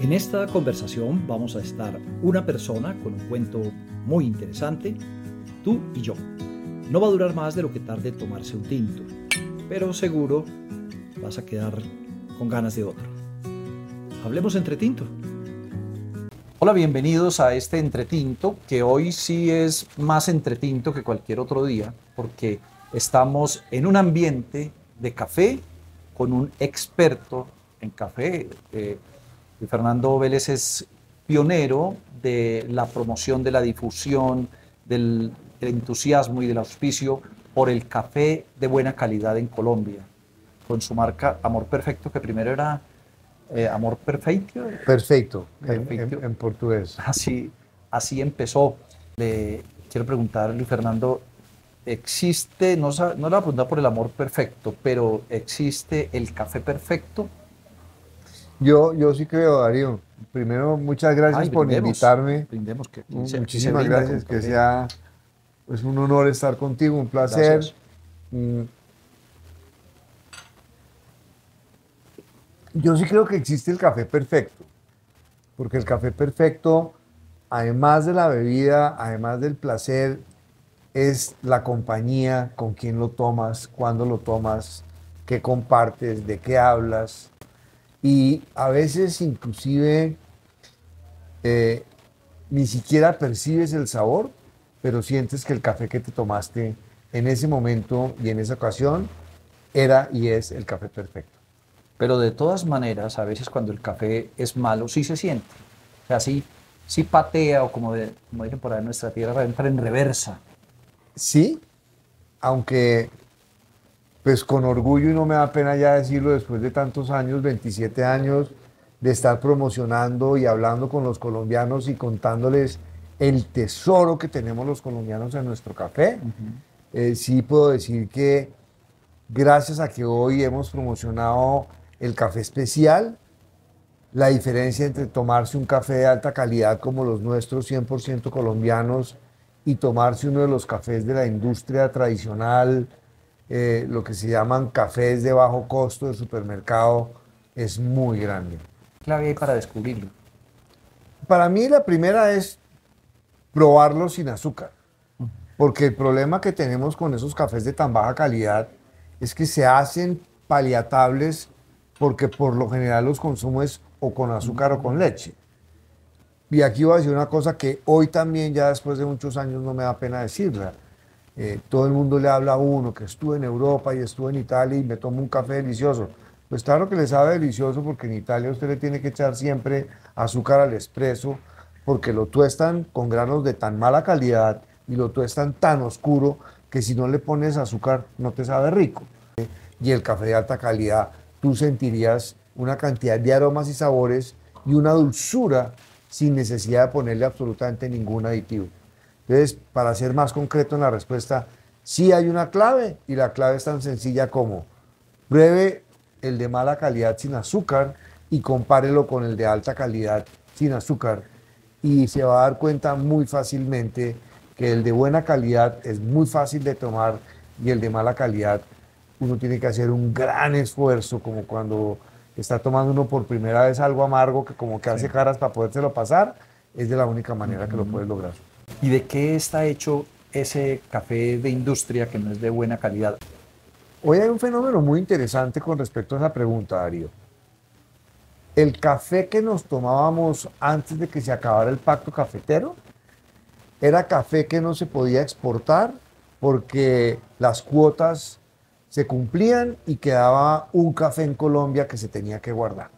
En esta conversación vamos a estar una persona con un cuento muy interesante, tú y yo. No va a durar más de lo que tarde tomarse un tinto, pero seguro vas a quedar con ganas de otro. Hablemos entre tinto. Hola, bienvenidos a este entretinto, que hoy sí es más entretinto que cualquier otro día, porque estamos en un ambiente de café con un experto en café. Eh, Fernando Vélez es pionero de la promoción, de la difusión, del, entusiasmo y del auspicio por el café de buena calidad en Colombia, con su marca Amor Perfecto, que primero era eh, Amor Perfecto. Perfecto, En, portugués. Así, así empezó. Le quiero preguntarle, Fernando, existe, no, no le voy a preguntar por el amor perfecto, pero ¿existe el café perfecto? Yo, yo sí creo, Darío. Primero, muchas gracias por invitarme. Brindemos que, Muchísimas gracias, que sea pues, un honor estar contigo, un placer. Mm. Yo sí creo que existe el café perfecto, porque el café perfecto, además de la bebida, además del placer, es la compañía, con quién lo tomas, cuándo lo tomas, qué compartes, de qué hablas. Y a veces inclusive eh, ni siquiera percibes el sabor, pero sientes que el café que te tomaste en ese momento y en esa ocasión era y es el café perfecto. Pero de todas maneras, a veces cuando el café es malo, sí se siente. O sea, sí, sí patea o como, como dicen por ahí en nuestra tierra, entra en reversa sí, aunque pues con orgullo y no me da pena ya decirlo después de tantos años, 27 años de estar promocionando y hablando con los colombianos y contándoles el tesoro que tenemos los colombianos en nuestro café. Eh, sí puedo decir que gracias a que hoy hemos promocionado el café especial, la diferencia entre tomarse un café de alta calidad como los nuestros 100% colombianos y tomarse uno de los cafés de la industria tradicional, eh, lo que se llaman cafés de bajo costo de supermercado, es muy grande. ¿Qué clave hay para descubrirlo? Para mí la primera es probarlo sin azúcar, porque el problema que tenemos con esos cafés de tan baja calidad es que se hacen paliatables porque por lo general los consumes o con azúcar o con leche. Y aquí voy a decir una cosa que hoy también, ya después de muchos años, no me da pena decirla. Eh, todo el mundo le habla a uno que estuve en Europa y estuve en Italia y me tomo un café delicioso. Pues claro que le sabe delicioso porque en Italia usted le tiene que echar siempre azúcar al espresso porque lo tuestan con granos de tan mala calidad y lo tuestan tan oscuro que si no le pones azúcar no te sabe rico. Y el café de alta calidad, tú sentirías una cantidad de aromas y sabores y una dulzura sin necesidad de ponerle absolutamente ningún aditivo. Entonces, para ser más concreto en la respuesta, sí hay una clave y la clave es tan sencilla como pruebe el de mala calidad sin azúcar y compárelo con el de alta calidad sin azúcar. Y se va a dar cuenta muy fácilmente que el de buena calidad es muy fácil de tomar y el de mala calidad uno tiene que hacer un gran esfuerzo como cuando está tomando uno por primera vez algo amargo que como que hace caras para podérselo pasar, es de la única manera que lo puedes lograr. ¿Y de qué está hecho ese café de industria que no es de buena calidad? Hoy hay un fenómeno muy interesante con respecto a esa pregunta, Darío. El café que nos tomábamos antes de que se acabara el pacto cafetero era café que no se podía exportar porque las cuotas se cumplían y quedaba un café en Colombia que se tenía que guardar.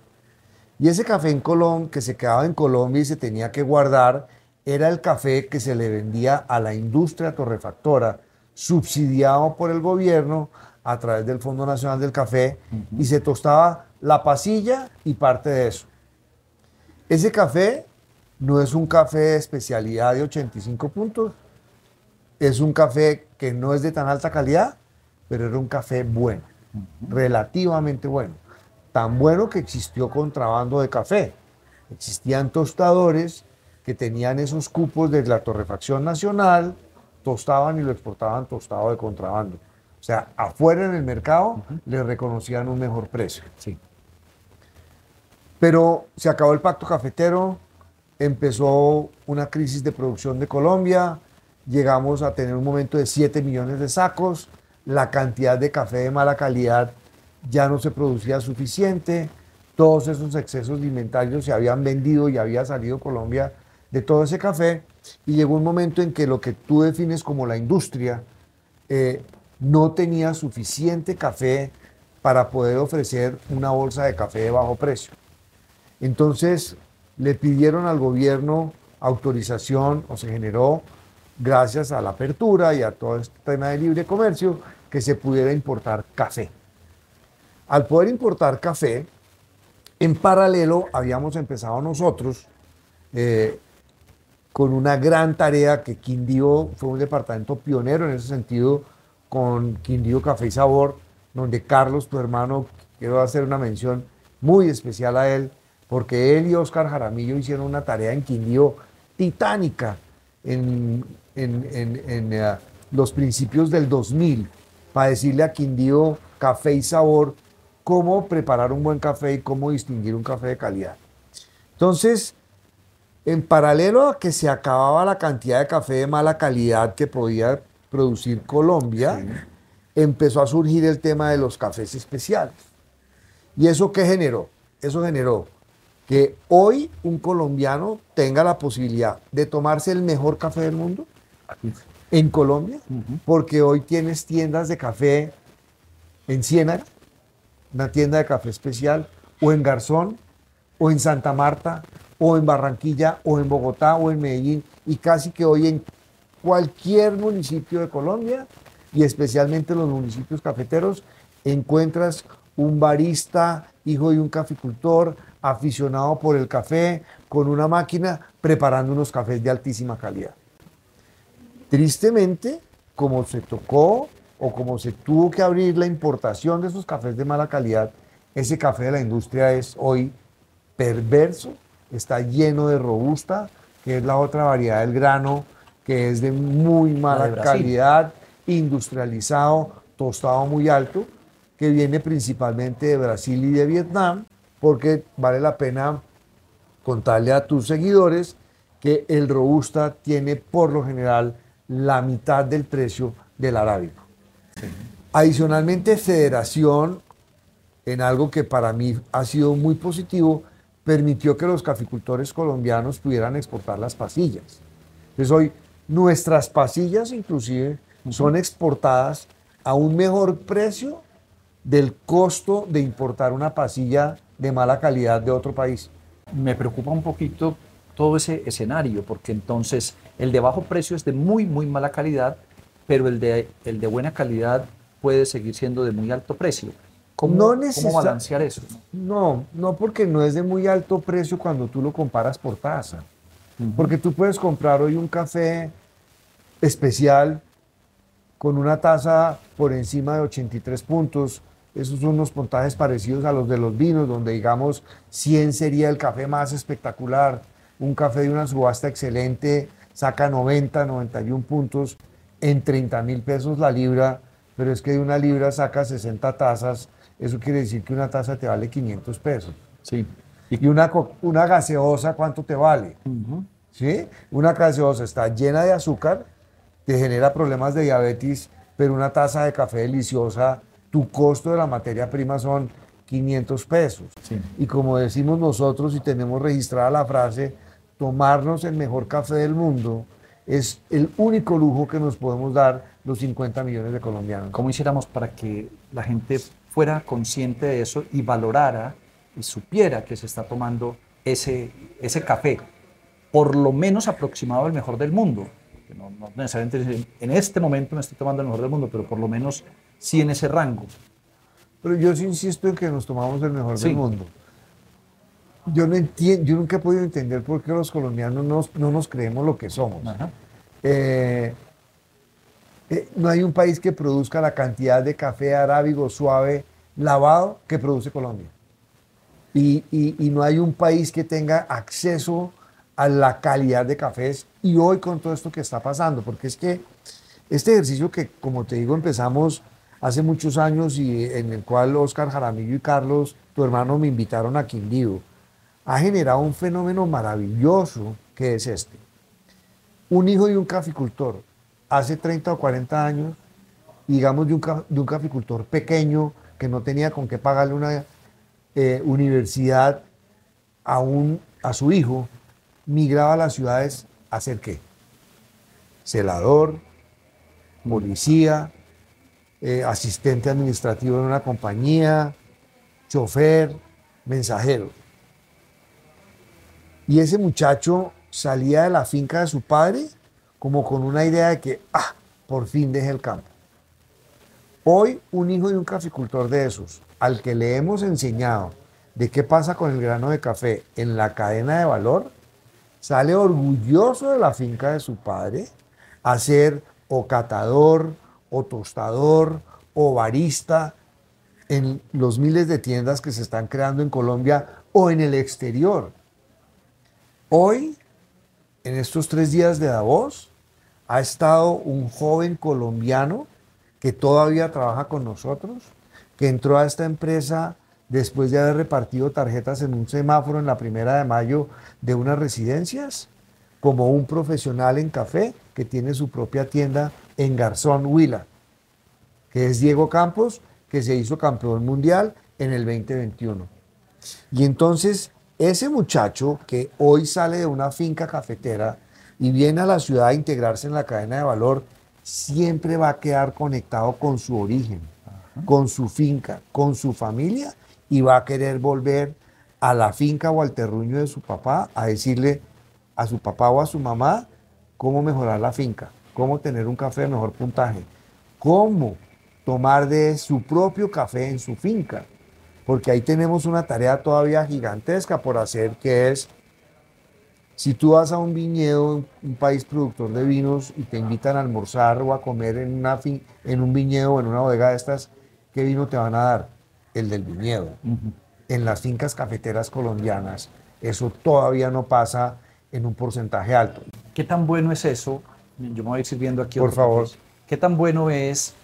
Y ese café en Colombia, que se quedaba en Colombia y se tenía que guardar, era el café que se le vendía a la industria torrefactora, subsidiado por el gobierno a través del Fondo Nacional del Café, y se tostaba la pasilla y parte de eso. Ese café no es un café de especialidad de 85 puntos, es un café que no es de tan alta calidad, pero era un café bueno, relativamente bueno. Tan bueno que existió contrabando de café. Existían tostadores que tenían esos cupos de la torrefacción nacional, tostaban y lo exportaban tostado de contrabando. O sea, afuera en el mercado le reconocían un mejor precio. Sí. Pero se acabó el pacto cafetero, empezó una crisis de producción de Colombia, llegamos a tener un momento de 7 millones de sacos, la cantidad de café de mala calidad ya no se producía suficiente, todos esos excesos de inventario se habían vendido y había salido Colombia de todo ese café y llegó un momento en que lo que tú defines como la industria eh, no tenía suficiente café para poder ofrecer una bolsa de café de bajo precio. Entonces le pidieron al gobierno autorización o se generó gracias a la apertura y a todo este tema de libre comercio que se pudiera importar café. Al poder importar café, en paralelo habíamos empezado nosotros eh, con una gran tarea que Quindío fue un departamento pionero en ese sentido con Quindío Café y Sabor, donde Carlos, tu hermano, quiero hacer una mención muy especial a él, porque él y Oscar Jaramillo hicieron una tarea en Quindío titánica en, eh, los principios del 2000 para decirle a Quindío Café y Sabor cómo preparar un buen café y cómo distinguir un café de calidad. Entonces, en paralelo a que se acababa la cantidad de café de mala calidad que podía producir Colombia, empezó a surgir el tema de los cafés especiales. ¿Y eso qué generó? Eso generó que hoy un colombiano tenga la posibilidad de tomarse el mejor café del mundo en Colombia, porque hoy tienes tiendas de café en Ciénaga, una tienda de café especial, o en Garzón, o en Santa Marta, o en Barranquilla, o en Bogotá, o en Medellín, y casi que hoy en cualquier municipio de Colombia, y especialmente en los municipios cafeteros, encuentras un barista, hijo de un caficultor, aficionado por el café, con una máquina, preparando unos cafés de altísima calidad. Tristemente, como se tocó o como se tuvo que abrir la importación de esos cafés de mala calidad, ese café de la industria es hoy perverso, está lleno de robusta, que es la otra variedad del grano, que es de muy mala calidad, industrializado, tostado muy alto, que viene principalmente de Brasil y de Vietnam, porque vale la pena contarle a tus seguidores que el robusta tiene por lo general la mitad del precio del arábico. Adicionalmente, Federación, en algo que para mí ha sido muy positivo, permitió que los caficultores colombianos pudieran exportar las pasillas. Entonces hoy nuestras pasillas inclusive son exportadas a un mejor precio del costo de importar una pasilla de mala calidad de otro país. Me preocupa un poquito todo ese escenario, porque entonces el de bajo precio es de muy, muy mala calidad, pero el de, el de buena calidad puede seguir siendo de muy alto precio. ¿Cómo, ¿cómo balancear eso? No, no porque no es de muy alto precio cuando tú lo comparas por taza. Porque tú puedes comprar hoy un café especial con una taza por encima de 83 puntos. Esos son unos puntajes parecidos a los de los vinos, donde digamos 100 sería el café más espectacular. Un café de una subasta excelente saca 90, 91 puntos en 30 mil pesos la libra, pero es que de una libra saca 60 tazas, eso quiere decir que una taza te vale 500 pesos. Sí. Y una, una gaseosa, ¿cuánto te vale? ¿Sí? Una gaseosa está llena de azúcar, te genera problemas de diabetes, pero una taza de café deliciosa, tu costo de la materia prima son 500 pesos. Y como decimos nosotros y tenemos registrada la frase, tomarnos el mejor café del mundo es el único lujo que nos podemos dar los 50 millones de colombianos. ¿Cómo hiciéramos para que la gente fuera consciente de eso y valorara y supiera que se está tomando ese, ese café, por lo menos aproximado al mejor del mundo? No, necesariamente en este momento me estoy tomando el mejor del mundo, pero por lo menos sí en ese rango. Pero yo sí insisto en que nos tomamos el mejor del mundo. Yo no entiendo, yo nunca he podido entender por qué los colombianos no nos creemos lo que somos. Eh, eh, no hay un país que produzca la cantidad de café arábigo suave lavado que produce Colombia. Y, no hay un país que tenga acceso a la calidad de cafés y hoy con todo esto que está pasando, porque es que este ejercicio que, como te digo, empezamos hace muchos años y en el cual Oscar Jaramillo y Carlos, tu hermano, me invitaron a Quindío ha generado un fenómeno maravilloso que es este. Un hijo de un caficultor hace 30 o 40 años, digamos de un, de caficultor pequeño que no tenía con qué pagarle una eh, universidad a, un, a su hijo, migraba a las ciudades a hacer qué? Celador, policía, eh, asistente administrativo en una compañía, chofer, mensajero. Y ese muchacho salía de la finca de su padre como con una idea de que, ah, por fin deje el campo. Hoy un hijo de un caficultor de esos, al que le hemos enseñado de qué pasa con el grano de café en la cadena de valor, sale orgulloso de la finca de su padre a ser o catador, o tostador, o barista en los miles de tiendas que se están creando en Colombia o en el exterior. Hoy, en estos tres días de Davos, ha estado un joven colombiano que todavía trabaja con nosotros, que entró a esta empresa después de haber repartido tarjetas en un semáforo en la primera de mayo de unas residencias, como un profesional en café que tiene su propia tienda en Garzón Huila, que es Diego Campos, que se hizo campeón mundial en el 2021. Y entonces ese muchacho que hoy sale de una finca cafetera y viene a la ciudad a integrarse en la cadena de valor, siempre va a quedar conectado con su origen, con su finca, con su familia y va a querer volver a la finca o al terruño de su papá a decirle a su papá o a su mamá cómo mejorar la finca, cómo tener un café de mejor puntaje, cómo tomar de su propio café en su finca porque ahí tenemos una tarea todavía gigantesca por hacer, que es, si tú vas a un viñedo, un país productor de vinos, y te invitan a almorzar o a comer en, una en un viñedo o en una bodega de estas, ¿qué vino te van a dar? El del viñedo. En las fincas cafeteras colombianas, eso todavía no pasa en un porcentaje alto. ¿Qué tan bueno es eso? Yo me voy a ir sirviendo aquí. Por favor. ¿Qué tan bueno es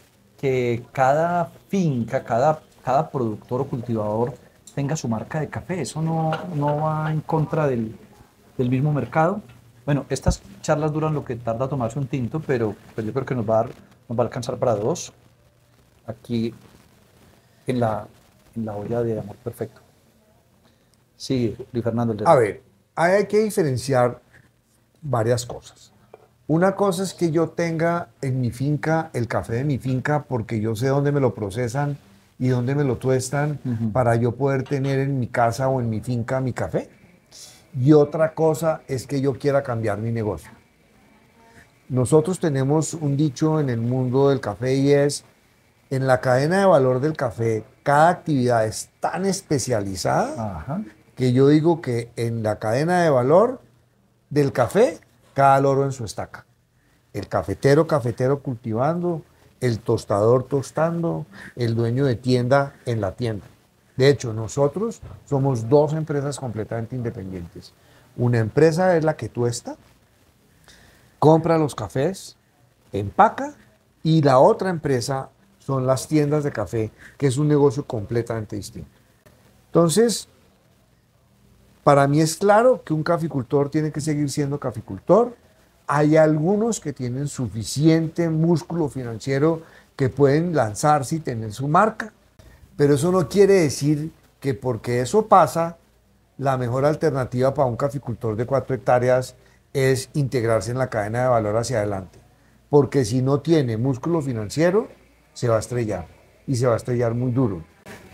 que cada finca, cada cada productor o cultivador tenga su marca de café. Eso no, no va en contra del, del, mismo mercado. Bueno, estas charlas duran lo que tarda tomarse un tinto, pero pues yo creo que nos va a, nos va a alcanzar para dos. Aquí en la, en la olla de amor perfecto. Sí, Luis Fernando. A ver, hay que diferenciar varias cosas. Una cosa es que yo tenga en mi finca el café de mi finca porque yo sé dónde me lo procesan y dónde me lo tuestan para yo poder tener en mi casa o en mi finca mi café. Y otra cosa es que yo quiera cambiar mi negocio. Nosotros tenemos un dicho en el mundo del café y es, en la cadena de valor del café, cada actividad es tan especializada que yo digo que en la cadena de valor del café, cada loro en su estaca. El cafetero, cafetero cultivando, el tostador tostando, el dueño de tienda en la tienda. De hecho, nosotros somos dos empresas completamente independientes. Una empresa es la que tuesta, compra los cafés, empaca, y la otra empresa son las tiendas de café, que es un negocio completamente distinto. Entonces, para mí es claro que un caficultor tiene que seguir siendo caficultor, hay algunos que tienen suficiente músculo financiero que pueden lanzarse y tener su marca, pero eso no quiere decir que porque eso pasa, la mejor alternativa para un caficultor de cuatro hectáreas es integrarse en la cadena de valor hacia adelante. Porque si no tiene músculo financiero, se va a estrellar y se va a estrellar muy duro.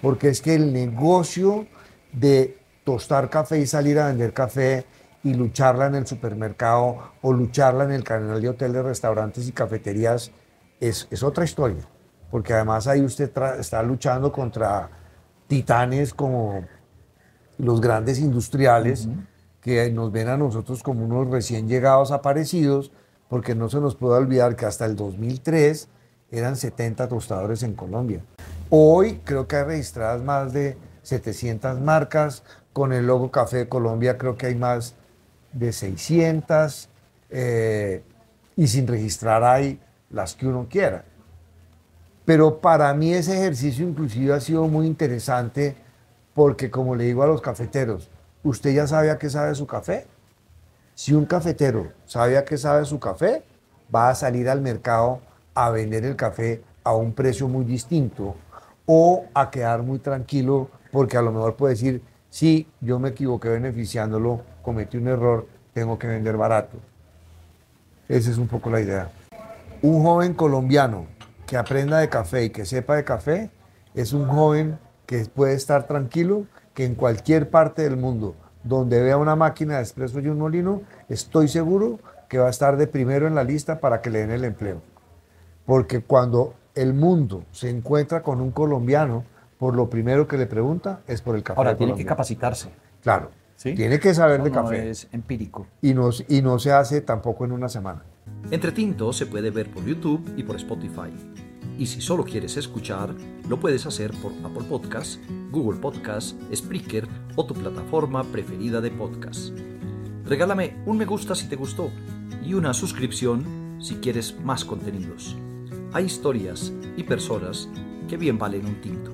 Porque es que el negocio de tostar café y salir a vender café y lucharla en el supermercado o lucharla en el canal de hoteles, restaurantes y cafeterías es, es otra historia. Porque además ahí usted está luchando contra titanes como los grandes industriales que nos ven a nosotros como unos recién llegados aparecidos, porque no se nos puede olvidar que hasta el 2003 eran 70 tostadores en Colombia. Hoy creo que hay registradas más de 700 marcas, con el logo Café de Colombia creo que hay más de 600 eh, y sin registrar hay las que uno quiera. Pero para mí ese ejercicio inclusive ha sido muy interesante porque como le digo a los cafeteros, usted ya sabe a qué sabe su café. Si un cafetero sabe a qué sabe su café, va a salir al mercado a vender el café a un precio muy distinto o a quedar muy tranquilo porque a lo mejor puede decir, sí, yo me equivoqué beneficiándolo, cometí un error, tengo que vender barato. Esa es un poco la idea. Un joven colombiano que aprenda de café y que sepa de café es un joven que puede estar tranquilo que en cualquier parte del mundo donde vea una máquina de expreso y un molino, estoy seguro que va a estar de primero en la lista para que le den el empleo. Porque cuando el mundo se encuentra con un colombiano, por lo primero que le pregunta es por el café. Ahora, tiene que capacitarse. Claro. Tiene que saber de no café. es empírico. Y no, y no se hace tampoco en una semana. Entre Tinto se puede ver por YouTube y por Spotify. Y si solo quieres escuchar, lo puedes hacer por Apple Podcasts, Google Podcasts, Spreaker o tu plataforma preferida de podcast. Regálame un me gusta si te gustó y una suscripción si quieres más contenidos. Hay historias y personas que bien valen un tinto.